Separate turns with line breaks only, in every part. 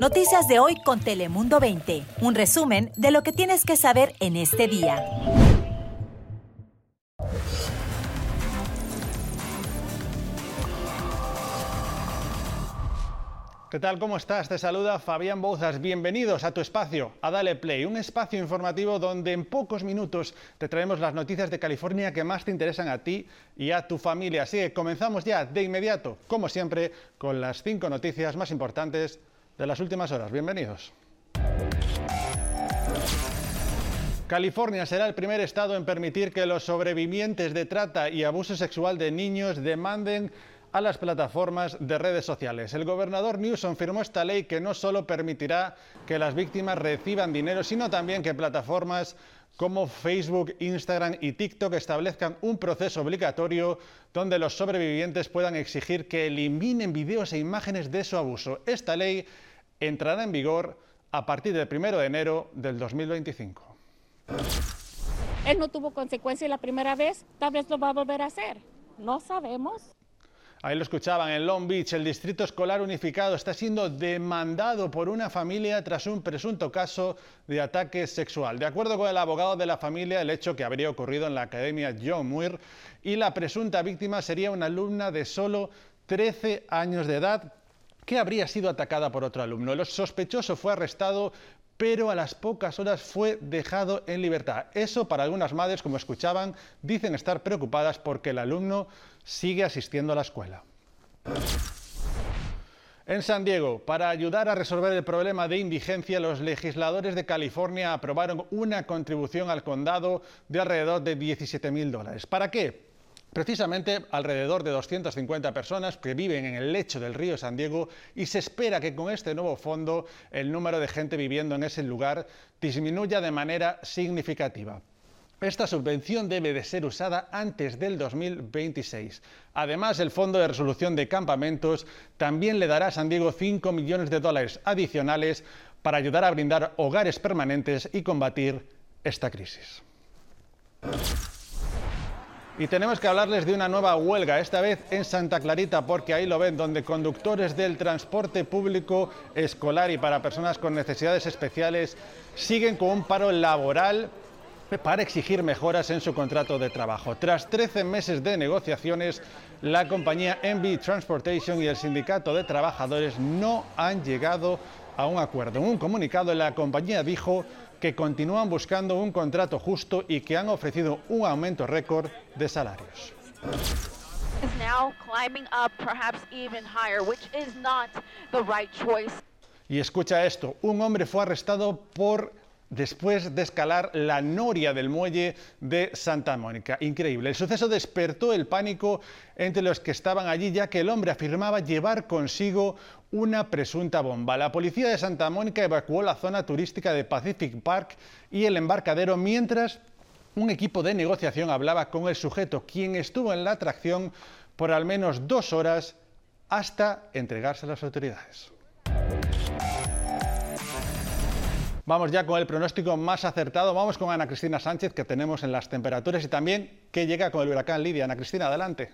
Noticias de hoy con Telemundo 20. Un resumen de lo que tienes que saber en este día.
¿Qué tal? ¿Cómo estás? Te saluda Fabián Bouzas. Bienvenidos a tu espacio, a Dale Play, un espacio informativo donde en pocos minutos te traemos las noticias de California que más te interesan a ti y a tu familia. Así que comenzamos ya de inmediato, como siempre, con las cinco noticias más importantes de las últimas horas. Bienvenidos. California será el primer estado en permitir que los sobrevivientes de trata y abuso sexual de niños demanden a las plataformas de redes sociales. El gobernador Newsom firmó esta ley que no solo permitirá que las víctimas reciban dinero, sino también que plataformas como Facebook, Instagram y TikTok establezcan un proceso obligatorio donde los sobrevivientes puedan exigir que eliminen videos e imágenes de su abuso. Esta ley entrará en vigor a partir del 1 de enero del 2025.
Él no tuvo consecuencias la primera vez, tal vez lo va a volver a hacer. No sabemos.
Ahí lo escuchaban, en Long Beach, el Distrito Escolar Unificado está siendo demandado por una familia tras un presunto caso de ataque sexual. De acuerdo con el abogado de la familia, el hecho que habría ocurrido en la Academia John Muir y la presunta víctima sería una alumna de solo 13 años de edad que habría sido atacada por otro alumno. El sospechoso fue arrestado pero a las pocas horas fue dejado en libertad. Eso para algunas madres, como escuchaban, dicen estar preocupadas porque el alumno sigue asistiendo a la escuela. En San Diego, para ayudar a resolver el problema de indigencia, los legisladores de California aprobaron una contribución al condado de alrededor de 17 mil dólares. ¿Para qué? Precisamente alrededor de 250 personas que viven en el lecho del río San Diego y se espera que con este nuevo fondo el número de gente viviendo en ese lugar disminuya de manera significativa. Esta subvención debe de ser usada antes del 2026. Además, el Fondo de Resolución de Campamentos también le dará a San Diego 5 millones de dólares adicionales para ayudar a brindar hogares permanentes y combatir esta crisis. Y tenemos que hablarles de una nueva huelga, esta vez en Santa Clarita, porque ahí lo ven, donde conductores del transporte público escolar y para personas con necesidades especiales siguen con un paro laboral para exigir mejoras en su contrato de trabajo. Tras 13 meses de negociaciones, la compañía MB Transportation y el sindicato de trabajadores no han llegado a un acuerdo. En un comunicado, la compañía dijo que continúan buscando un contrato justo y que han ofrecido un aumento récord de salarios. Y escucha esto, un hombre fue arrestado por después de escalar la noria del muelle de Santa Mónica. Increíble. El suceso despertó el pánico entre los que estaban allí, ya que el hombre afirmaba llevar consigo una presunta bomba. La policía de Santa Mónica evacuó la zona turística de Pacific Park y el embarcadero mientras un equipo de negociación hablaba con el sujeto, quien estuvo en la atracción por al menos dos horas hasta entregarse a las autoridades. Vamos ya con el pronóstico más acertado. Vamos con Ana Cristina Sánchez, que tenemos en las temperaturas y también que llega con el huracán Lidia. Ana Cristina, adelante.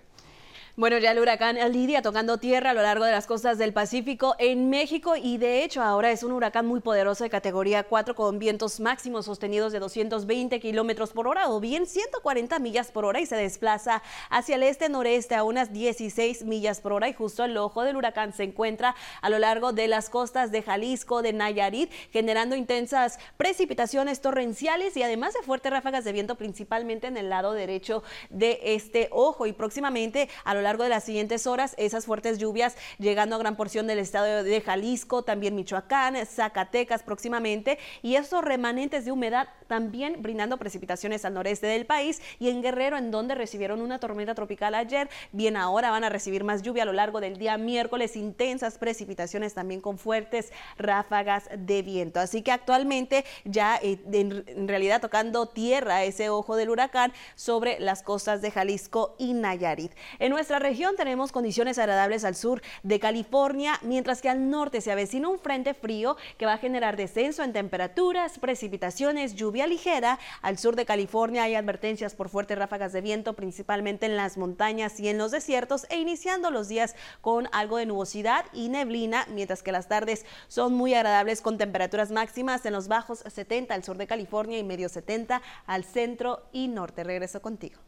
Bueno, ya el huracán Lidia tocando tierra a lo largo de las costas del Pacífico en México y de hecho ahora es un huracán muy poderoso de categoría 4 con vientos máximos sostenidos de 220 kilómetros por hora o bien 140 millas por hora y se desplaza hacia el este-noreste a unas 16 millas por hora y justo el ojo del huracán se encuentra a lo largo de las costas de Jalisco, de Nayarit, generando intensas precipitaciones torrenciales y además de fuertes ráfagas de viento principalmente en el lado derecho de este ojo. Y próximamente a lo largo de las siguientes horas esas fuertes lluvias llegando a gran porción del estado de Jalisco, también Michoacán, Zacatecas próximamente y esos remanentes de humedad también brindando precipitaciones al noreste del país y en Guerrero en donde recibieron una tormenta tropical ayer, bien ahora van a recibir más lluvia a lo largo del día miércoles, intensas precipitaciones también con fuertes ráfagas de viento. Así que actualmente ya eh, en realidad tocando tierra ese ojo del huracán sobre las costas de Jalisco y Nayarit. En nuestra nuestra región tenemos condiciones agradables al sur de California, mientras que al norte se avecina un frente frío que va a generar descenso en temperaturas, precipitaciones, lluvia ligera. Al sur de California hay advertencias por fuertes ráfagas de viento, principalmente en las montañas y en los desiertos, e iniciando los días con algo de nubosidad y neblina, mientras que las tardes son muy agradables con temperaturas máximas en los bajos 70 al sur de California y medio 70 al centro y norte. Regreso contigo.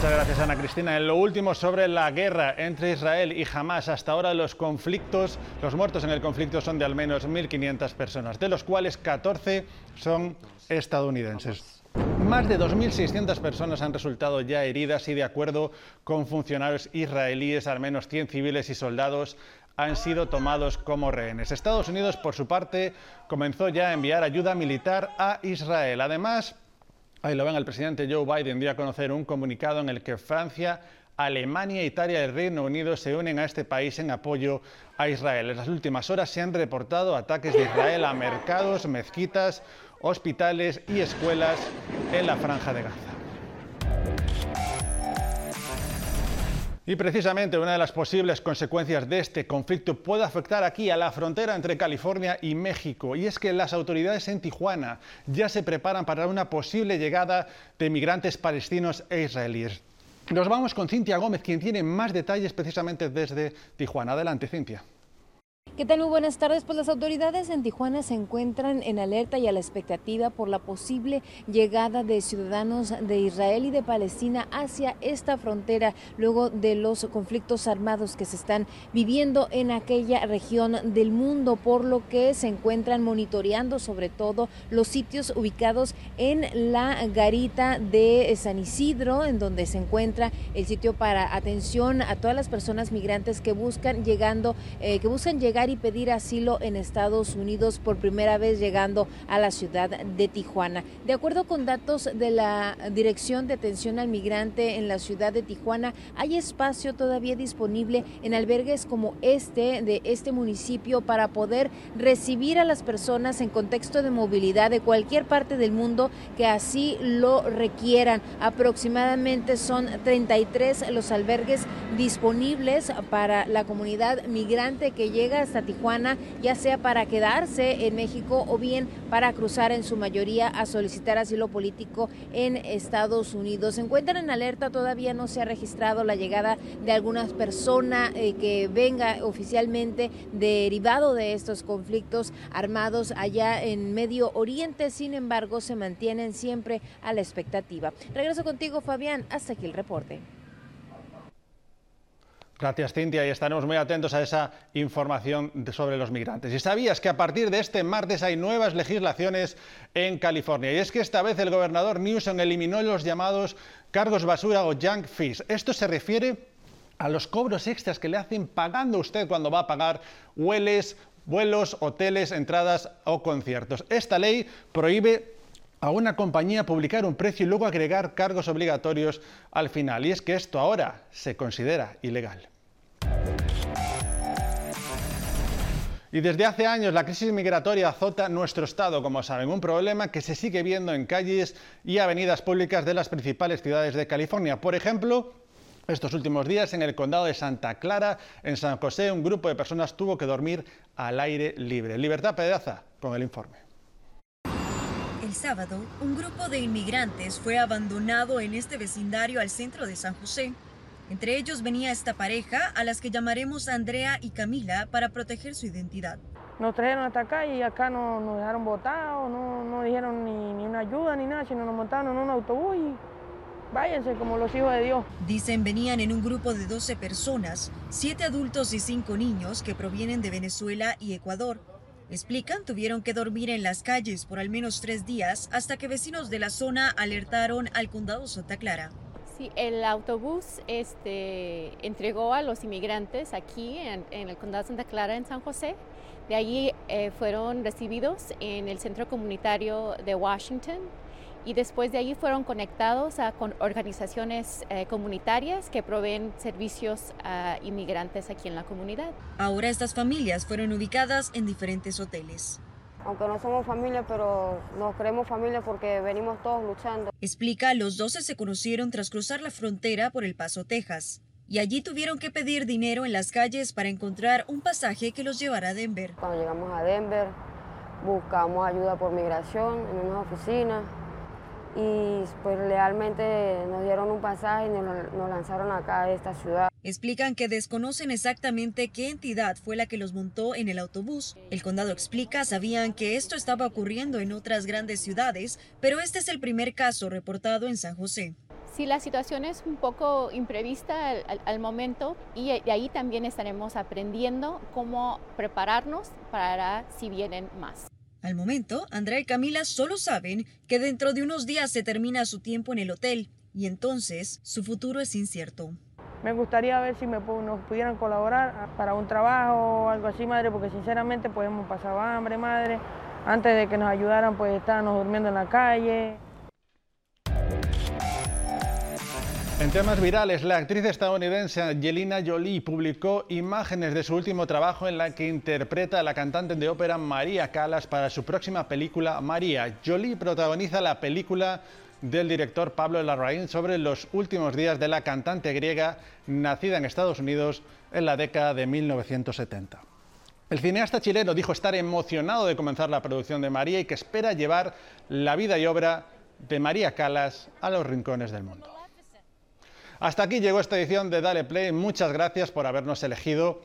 Muchas gracias, Ana Cristina. En lo último sobre la guerra entre Israel y Hamas, hasta ahora los conflictos, los muertos en el conflicto son de al menos 1.500 personas, de los cuales 14 son estadounidenses. Más de 2.600 personas han resultado ya heridas y de acuerdo con funcionarios israelíes, al menos 100 civiles y soldados han sido tomados como rehenes. Estados Unidos, por su parte, comenzó ya a enviar ayuda militar a Israel. Además, Ahí lo ven, el presidente Joe Biden dio a conocer un comunicado en el que Francia, Alemania, Italia y el Reino Unido se unen a este país en apoyo a Israel. En las últimas horas se han reportado ataques de Israel a mercados, mezquitas, hospitales y escuelas en la franja de Gaza. Y precisamente una de las posibles consecuencias de este conflicto puede afectar aquí a la frontera entre California y México. Y es que las autoridades en Tijuana ya se preparan para una posible llegada de migrantes palestinos e israelíes. Nos vamos con Cintia Gómez, quien tiene más detalles precisamente desde Tijuana. Adelante, Cintia.
¿Qué tal? Muy buenas tardes. Pues las autoridades en Tijuana se encuentran en alerta y a la expectativa por la posible llegada de ciudadanos de Israel y de Palestina hacia esta frontera luego de los conflictos armados que se están viviendo en aquella región del mundo, por lo que se encuentran monitoreando sobre todo los sitios ubicados en la garita de San Isidro, en donde se encuentra el sitio para atención a todas las personas migrantes que buscan llegando, eh, que buscan llegar y pedir asilo en Estados Unidos por primera vez llegando a la ciudad de Tijuana. De acuerdo con datos de la Dirección de Atención al Migrante en la ciudad de Tijuana, hay espacio todavía disponible en albergues como este de este municipio para poder recibir a las personas en contexto de movilidad de cualquier parte del mundo que así lo requieran. Aproximadamente son 33 los albergues disponibles para la comunidad migrante que llega hasta Tijuana, ya sea para quedarse en México o bien para cruzar en su mayoría a solicitar asilo político en Estados Unidos. Se encuentran en alerta, todavía no se ha registrado la llegada de alguna persona eh, que venga oficialmente derivado de estos conflictos armados allá en Medio Oriente, sin embargo se mantienen siempre a la expectativa. Regreso contigo Fabián, hasta aquí el reporte.
Gracias, Cintia, y estaremos muy atentos a esa información sobre los migrantes. Y sabías que a partir de este martes hay nuevas legislaciones en California. Y es que esta vez el gobernador Newsom eliminó los llamados cargos basura o junk fees. Esto se refiere a los cobros extras que le hacen pagando usted cuando va a pagar hueles, vuelos, hoteles, entradas o conciertos. Esta ley prohíbe a una compañía publicar un precio y luego agregar cargos obligatorios al final. Y es que esto ahora se considera ilegal. Y desde hace años la crisis migratoria azota nuestro estado, como saben, un problema que se sigue viendo en calles y avenidas públicas de las principales ciudades de California. Por ejemplo, estos últimos días en el condado de Santa Clara, en San José, un grupo de personas tuvo que dormir al aire libre. Libertad Pedaza con el informe.
El sábado, un grupo de inmigrantes fue abandonado en este vecindario al centro de San José. Entre ellos venía esta pareja, a las que llamaremos Andrea y Camila para proteger su identidad.
Nos trajeron hasta acá y acá nos, nos dejaron botados, no, no dijeron ni, ni, una ayuda ni nada, sino nos montaron en un autobús y váyanse como los hijos de Dios.
Dicen venían en un grupo de 12 personas, 7 adultos y 5 niños que provienen de Venezuela y Ecuador. Explican, tuvieron que dormir en las calles por al menos tres días hasta que vecinos de la zona alertaron al condado Santa Clara.
El autobús este, entregó a los inmigrantes aquí en, el condado de Santa Clara, en San José. De allí eh, fueron recibidos en el centro comunitario de Washington y después de allí fueron conectados a, organizaciones eh, comunitarias que proveen servicios a inmigrantes aquí en la comunidad.
Ahora estas familias fueron ubicadas en diferentes hoteles.
Aunque no somos familia, pero nos creemos familia porque venimos todos luchando.
Explica, los 12 se conocieron tras cruzar la frontera por El Paso, Texas. Y allí tuvieron que pedir dinero en las calles para encontrar un pasaje que los llevara a Denver.
Cuando llegamos a Denver, buscamos ayuda por migración en una oficina y pues realmente nos dieron un pasaje y nos, nos, lanzaron acá a esta ciudad.
Explican que desconocen exactamente qué entidad fue la que los montó en el autobús. El condado explica, sabían que esto estaba ocurriendo en otras grandes ciudades, pero este es el primer caso reportado en San José.
Sí, la situación es un poco imprevista al, al, al momento y de ahí también estaremos aprendiendo cómo prepararnos para si vienen más.
Al momento, Andrea y Camila solo saben que dentro de unos días se termina su tiempo en el hotel y entonces su futuro es incierto.
Me gustaría ver si me, nos pudieran colaborar para un trabajo o algo así, madre, porque sinceramente pues hemos pasado hambre, madre. Antes de que nos ayudaran, pues estábamos durmiendo en la calle.
En temas virales, la actriz estadounidense Angelina Jolie publicó imágenes de su último trabajo en la que interpreta a la cantante de ópera María Callas para su próxima película María. Jolie protagoniza la película del director Pablo Larraín sobre los últimos días de la cantante griega nacida en Estados Unidos en la década de 1970. El cineasta chileno dijo estar emocionado de comenzar la producción de María y que espera llevar la vida y obra de María Callas a los rincones del mundo. Hasta aquí llegó esta edición de Dale Play. Muchas gracias por habernos elegido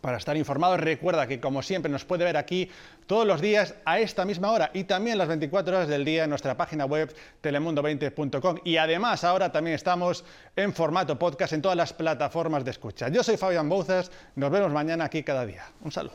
para estar informados. Recuerda que, como siempre, nos puede ver aquí todos los días a esta misma hora y también las 24 horas del día en nuestra página web telemundo20.com. Y además, ahora también estamos en formato podcast en todas las plataformas de escucha. Yo soy Fabián Bouzas. Nos vemos mañana aquí cada día. Un saludo.